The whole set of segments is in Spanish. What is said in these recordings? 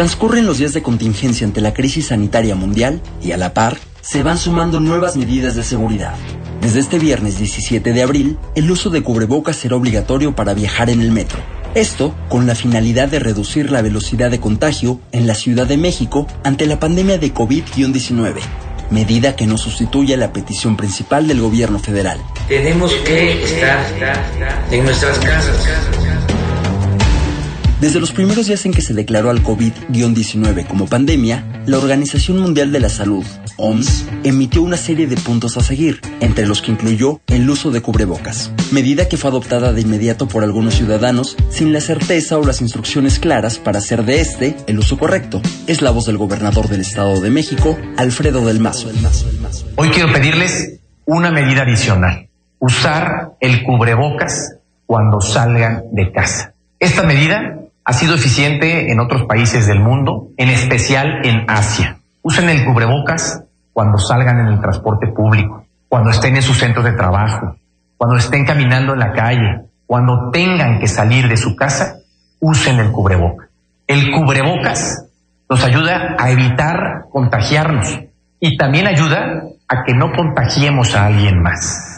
Transcurren los días de contingencia ante la crisis sanitaria mundial y a la par se van sumando nuevas medidas de seguridad. Desde este viernes 17 de abril, el uso de cubrebocas será obligatorio para viajar en el metro. Esto con la finalidad de reducir la velocidad de contagio en la Ciudad de México ante la pandemia de COVID-19, medida que no sustituye la petición principal del gobierno federal. Tenemos que estar en nuestras casas. Desde los primeros días en que se declaró al COVID-19 como pandemia, la Organización Mundial de la Salud, OMS, emitió una serie de puntos a seguir, entre los que incluyó el uso de cubrebocas, medida que fue adoptada de inmediato por algunos ciudadanos sin la certeza o las instrucciones claras para hacer de este el uso correcto. Es la voz del gobernador del Estado de México, Alfredo del Mazo. Hoy quiero pedirles una medida adicional, usar el cubrebocas cuando salgan de casa. Esta medida ha sido eficiente en otros países del mundo, en especial en Asia. Usen el cubrebocas cuando salgan en el transporte público, cuando estén en sus centros de trabajo, cuando estén caminando en la calle, cuando tengan que salir de su casa, usen el cubrebocas. El cubrebocas nos ayuda a evitar contagiarnos y también ayuda a que no contagiemos a alguien más.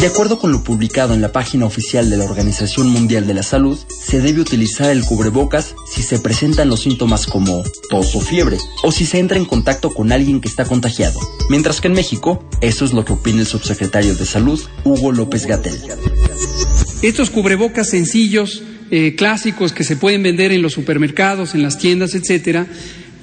De acuerdo con lo publicado en la página oficial de la Organización Mundial de la Salud, se debe utilizar el cubrebocas si se presentan los síntomas como tos o fiebre, o si se entra en contacto con alguien que está contagiado. Mientras que en México, eso es lo que opina el subsecretario de Salud, Hugo López Gatel. Estos cubrebocas sencillos, eh, clásicos que se pueden vender en los supermercados, en las tiendas, etcétera,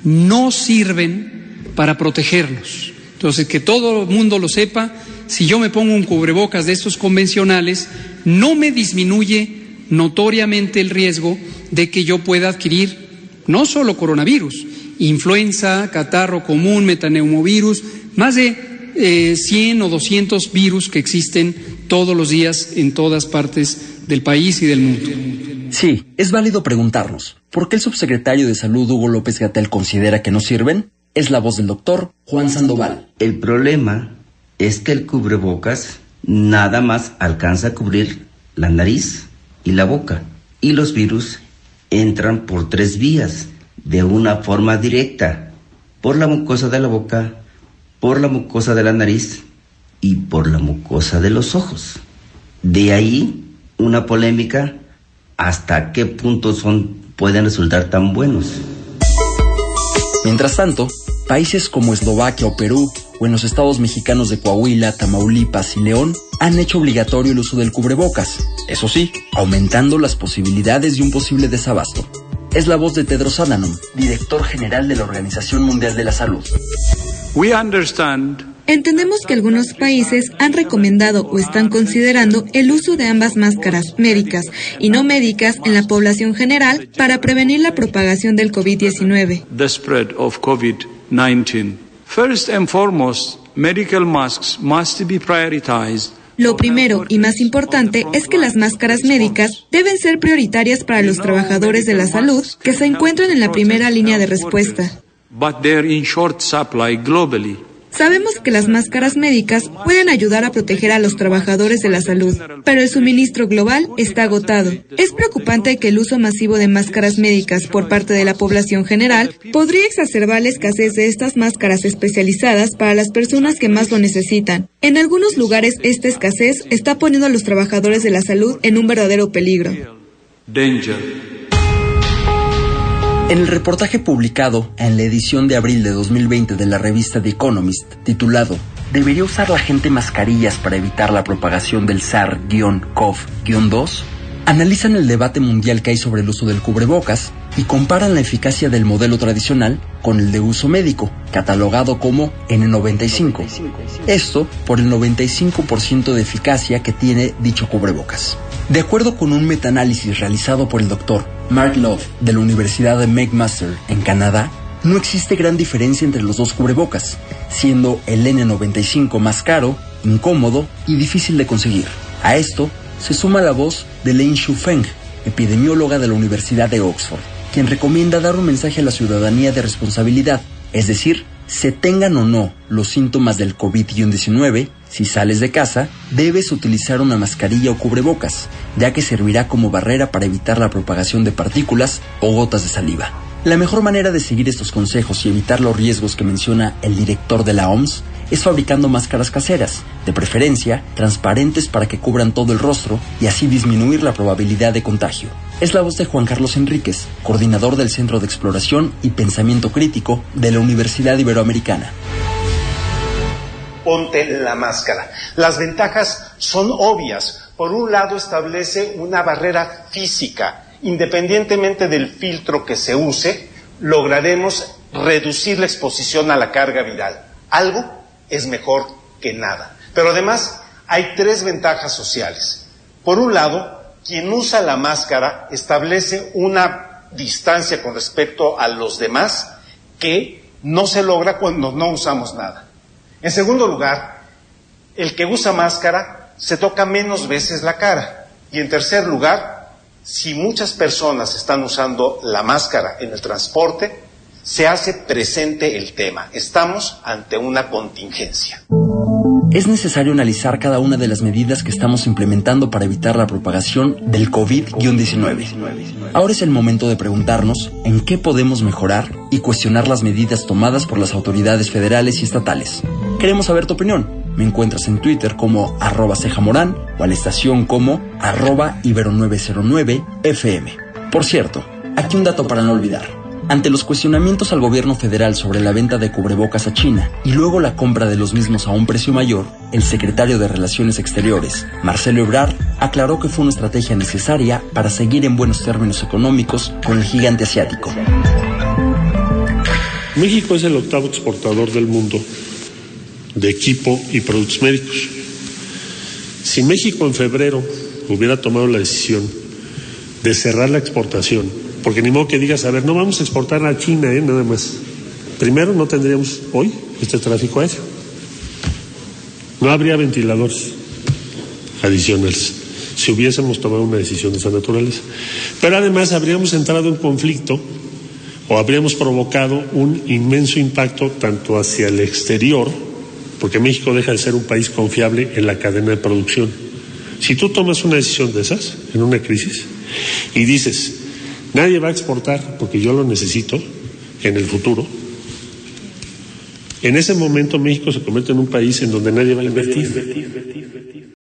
no sirven para protegerlos. Entonces, que todo el mundo lo sepa, si yo me pongo un cubrebocas de estos convencionales, no me disminuye notoriamente el riesgo de que yo pueda adquirir no solo coronavirus, influenza, catarro común, metaneumovirus, más de 100 eh, o 200 virus que existen todos los días en todas partes del país y del mundo. Sí, es válido preguntarnos, ¿por qué el subsecretario de Salud Hugo López Gatel considera que no sirven? Es la voz del doctor Juan Sandoval. El problema es que el cubrebocas nada más alcanza a cubrir la nariz y la boca. Y los virus entran por tres vías, de una forma directa, por la mucosa de la boca, por la mucosa de la nariz y por la mucosa de los ojos. De ahí una polémica hasta qué punto son pueden resultar tan buenos. Mientras tanto, países como Eslovaquia o Perú o en los estados mexicanos de Coahuila, Tamaulipas y León han hecho obligatorio el uso del cubrebocas, eso sí, aumentando las posibilidades de un posible desabasto. Es la voz de Tedros Adhanom, director general de la Organización Mundial de la Salud. Entendemos que algunos países han recomendado o están considerando el uso de ambas máscaras médicas y no médicas en la población general para prevenir la propagación del COVID-19. First and foremost, medical masks must be prioritized lo primero y más importante es que las máscaras médicas deben ser prioritarias para los trabajadores de la salud que se encuentran en la primera línea de respuesta. Sabemos que las máscaras médicas pueden ayudar a proteger a los trabajadores de la salud, pero el suministro global está agotado. Es preocupante que el uso masivo de máscaras médicas por parte de la población general podría exacerbar la escasez de estas máscaras especializadas para las personas que más lo necesitan. En algunos lugares esta escasez está poniendo a los trabajadores de la salud en un verdadero peligro. En el reportaje publicado en la edición de abril de 2020 de la revista The Economist, titulado ¿Debería usar la gente mascarillas para evitar la propagación del SARS-CoV-2? Analizan el debate mundial que hay sobre el uso del cubrebocas y comparan la eficacia del modelo tradicional con el de uso médico, catalogado como N95. Esto por el 95% de eficacia que tiene dicho cubrebocas. De acuerdo con un metaanálisis realizado por el doctor Mark Love de la Universidad de McMaster en Canadá, no existe gran diferencia entre los dos cubrebocas, siendo el N95 más caro, incómodo y difícil de conseguir. A esto se suma la voz de Lin Shufeng, epidemióloga de la Universidad de Oxford, quien recomienda dar un mensaje a la ciudadanía de responsabilidad, es decir, se tengan o no los síntomas del COVID-19, si sales de casa, debes utilizar una mascarilla o cubrebocas, ya que servirá como barrera para evitar la propagación de partículas o gotas de saliva. La mejor manera de seguir estos consejos y evitar los riesgos que menciona el director de la OMS es fabricando máscaras caseras, de preferencia transparentes para que cubran todo el rostro y así disminuir la probabilidad de contagio. Es la voz de Juan Carlos Enríquez, coordinador del Centro de Exploración y Pensamiento Crítico de la Universidad Iberoamericana ponte la máscara. Las ventajas son obvias. Por un lado, establece una barrera física. Independientemente del filtro que se use, lograremos reducir la exposición a la carga viral. Algo es mejor que nada. Pero además, hay tres ventajas sociales. Por un lado, quien usa la máscara establece una distancia con respecto a los demás que no se logra cuando no usamos nada. En segundo lugar, el que usa máscara se toca menos veces la cara. Y en tercer lugar, si muchas personas están usando la máscara en el transporte, se hace presente el tema. Estamos ante una contingencia. Es necesario analizar cada una de las medidas que estamos implementando para evitar la propagación del COVID-19. Ahora es el momento de preguntarnos en qué podemos mejorar y cuestionar las medidas tomadas por las autoridades federales y estatales. Queremos saber tu opinión. Me encuentras en Twitter como arroba cejamorán o a la estación como arroba ibero909fm. Por cierto, aquí un dato para no olvidar. Ante los cuestionamientos al gobierno federal sobre la venta de cubrebocas a China y luego la compra de los mismos a un precio mayor, el secretario de Relaciones Exteriores, Marcelo Ebrard, aclaró que fue una estrategia necesaria para seguir en buenos términos económicos con el gigante asiático. México es el octavo exportador del mundo de equipo y productos médicos. Si México en febrero hubiera tomado la decisión de cerrar la exportación, porque ni modo que digas, a ver, no vamos a exportar a China, ¿eh? nada más. Primero, no tendríamos hoy este tráfico aéreo. No habría ventiladores adicionales si hubiésemos tomado una decisión de esa naturaleza. Pero además habríamos entrado en conflicto o habríamos provocado un inmenso impacto tanto hacia el exterior, porque México deja de ser un país confiable en la cadena de producción. Si tú tomas una decisión de esas, en una crisis, y dices, nadie va a exportar porque yo lo necesito en el futuro, en ese momento México se convierte en un país en donde nadie va a invertir.